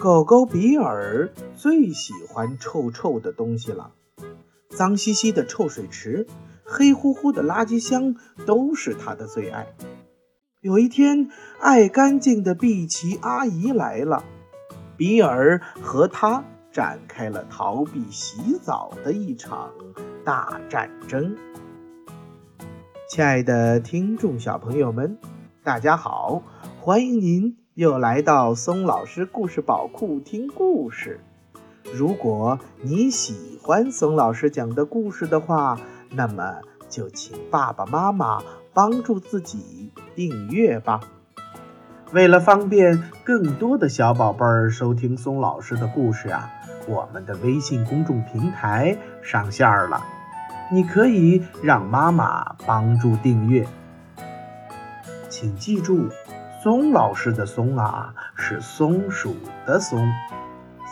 狗狗比尔最喜欢臭臭的东西了，脏兮兮的臭水池、黑乎乎的垃圾箱都是他的最爱。有一天，爱干净的碧琪阿姨来了，比尔和她展开了逃避洗澡的一场大战争。亲爱的听众小朋友们，大家好，欢迎您。又来到松老师故事宝库听故事。如果你喜欢松老师讲的故事的话，那么就请爸爸妈妈帮助自己订阅吧。为了方便更多的小宝贝儿收听松老师的故事啊，我们的微信公众平台上线了，你可以让妈妈帮助订阅。请记住。松老师的“松”啊，是松鼠的“松”。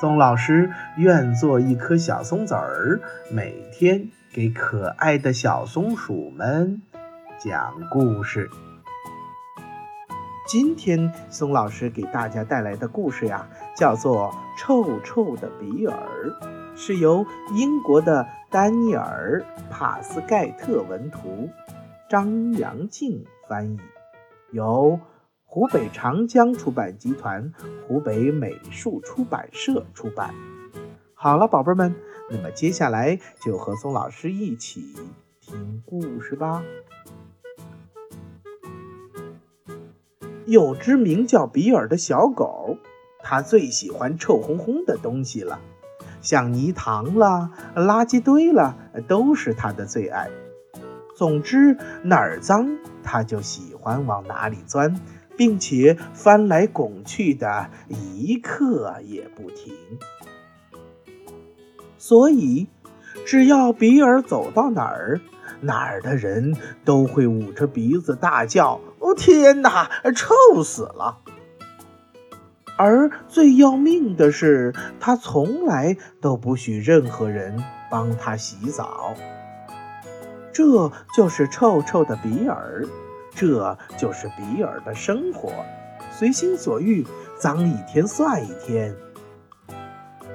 松老师愿做一颗小松子儿，每天给可爱的小松鼠们讲故事。今天松老师给大家带来的故事呀，叫做《臭臭的比尔》，是由英国的丹尼尔·帕斯盖特文图，张扬静翻译，由。湖北长江出版集团、湖北美术出版社出版。好了，宝贝们，那么接下来就和松老师一起听故事吧。有只名叫比尔的小狗，它最喜欢臭烘烘的东西了，像泥塘啦、垃圾堆啦，都是它的最爱。总之，哪儿脏，它就喜欢往哪里钻。并且翻来拱去的一刻也不停，所以只要比尔走到哪儿，哪儿的人都会捂着鼻子大叫：“哦天哪，臭死了！”而最要命的是，他从来都不许任何人帮他洗澡。这就是臭臭的比尔。这就是比尔的生活，随心所欲，脏一天算一天。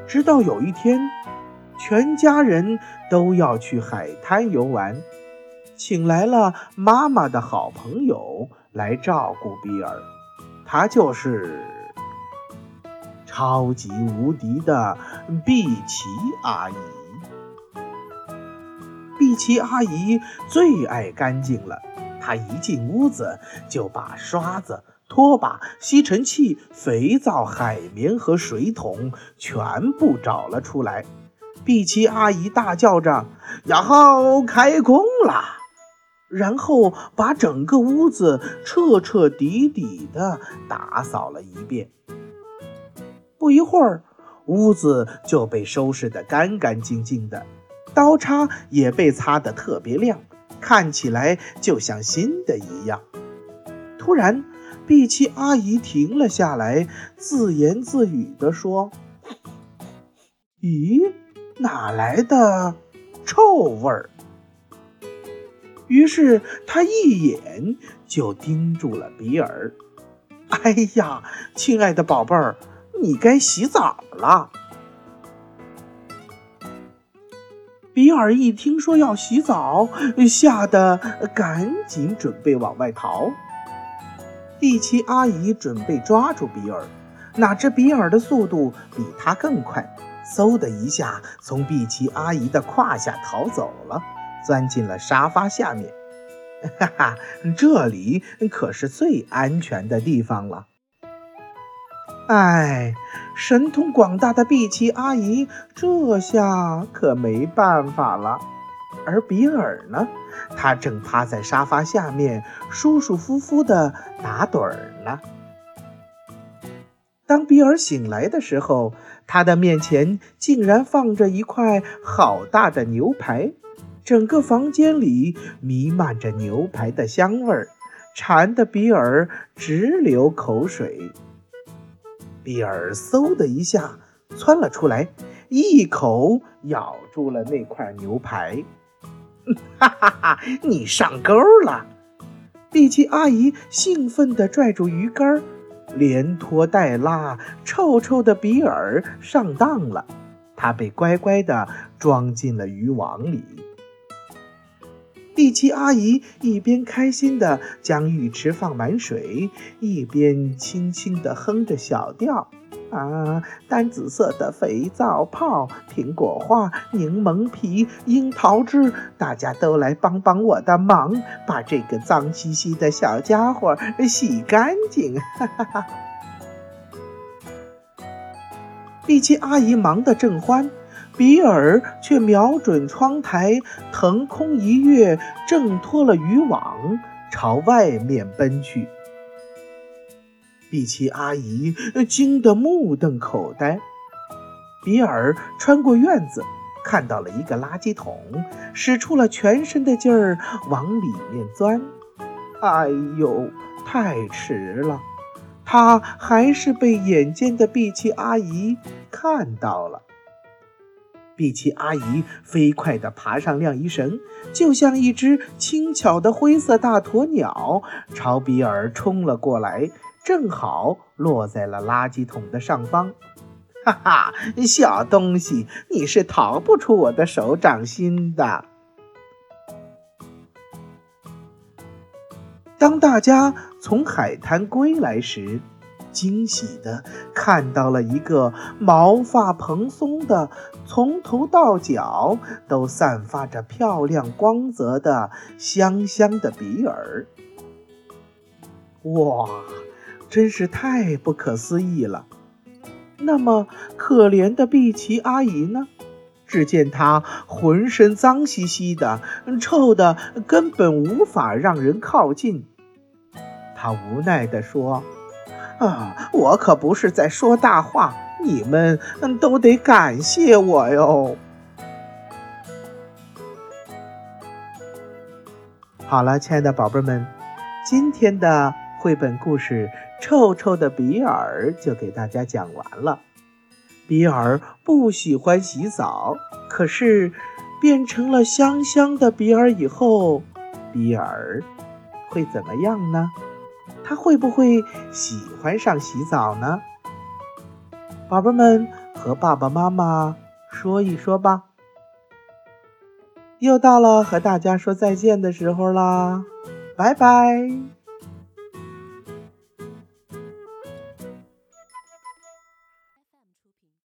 直到有一天，全家人都要去海滩游玩，请来了妈妈的好朋友来照顾比尔，他就是超级无敌的碧琪阿姨。碧琪阿姨最爱干净了。他一进屋子，就把刷子、拖把、吸尘器、肥皂、海绵和水桶全部找了出来。碧琪阿姨大叫着：“呀吼，开工啦！”然后把整个屋子彻彻底底的打扫了一遍。不一会儿，屋子就被收拾得干干净净的，刀叉也被擦得特别亮。看起来就像新的一样。突然，碧琪阿姨停了下来，自言自语地说：“咦，哪来的臭味儿？”于是她一眼就盯住了比尔。“哎呀，亲爱的宝贝儿，你该洗澡了。”比尔一听说要洗澡，吓得赶紧准备往外逃。碧琪阿姨准备抓住比尔，哪知比尔的速度比他更快，嗖的一下从碧琪阿姨的胯下逃走了，钻进了沙发下面。哈哈，这里可是最安全的地方了。哎，神通广大的碧琪阿姨这下可没办法了。而比尔呢，他正趴在沙发下面舒舒服服的打盹儿呢。当比尔醒来的时候，他的面前竟然放着一块好大的牛排，整个房间里弥漫着牛排的香味儿，馋得比尔直流口水。比尔嗖的一下窜了出来，一口咬住了那块牛排。哈哈哈！你上钩了！碧琪阿姨兴奋地拽住鱼竿，连拖带拉，臭臭的比尔上当了，他被乖乖地装进了渔网里。碧琪阿姨一边开心地将浴池放满水，一边轻轻地哼着小调：“啊，淡紫色的肥皂泡，苹果花，柠檬皮，樱桃汁，大家都来帮帮我的忙，把这个脏兮兮的小家伙洗干净！”哈哈哈。碧琪阿姨忙得正欢。比尔却瞄准窗台，腾空一跃，挣脱了渔网，朝外面奔去。碧琪阿姨惊得目瞪口呆。比尔穿过院子，看到了一个垃圾桶，使出了全身的劲儿往里面钻。哎呦，太迟了！他还是被眼尖的碧琪阿姨看到了。碧琪阿姨飞快地爬上晾衣绳，就像一只轻巧的灰色大鸵鸟，朝比尔冲了过来，正好落在了垃圾桶的上方。哈哈，小东西，你是逃不出我的手掌心的。当大家从海滩归来时，惊喜地看到了一个毛发蓬松的、从头到脚都散发着漂亮光泽的香香的比尔。哇，真是太不可思议了！那么可怜的碧琪阿姨呢？只见她浑身脏兮兮的，臭的根本无法让人靠近。她无奈地说。啊，我可不是在说大话，你们都得感谢我哟。好了，亲爱的宝贝们，今天的绘本故事《臭臭的比尔》就给大家讲完了。比尔不喜欢洗澡，可是变成了香香的比尔以后，比尔会怎么样呢？他会不会喜欢上洗澡呢？宝贝们和爸爸妈妈说一说吧。又到了和大家说再见的时候啦，拜拜。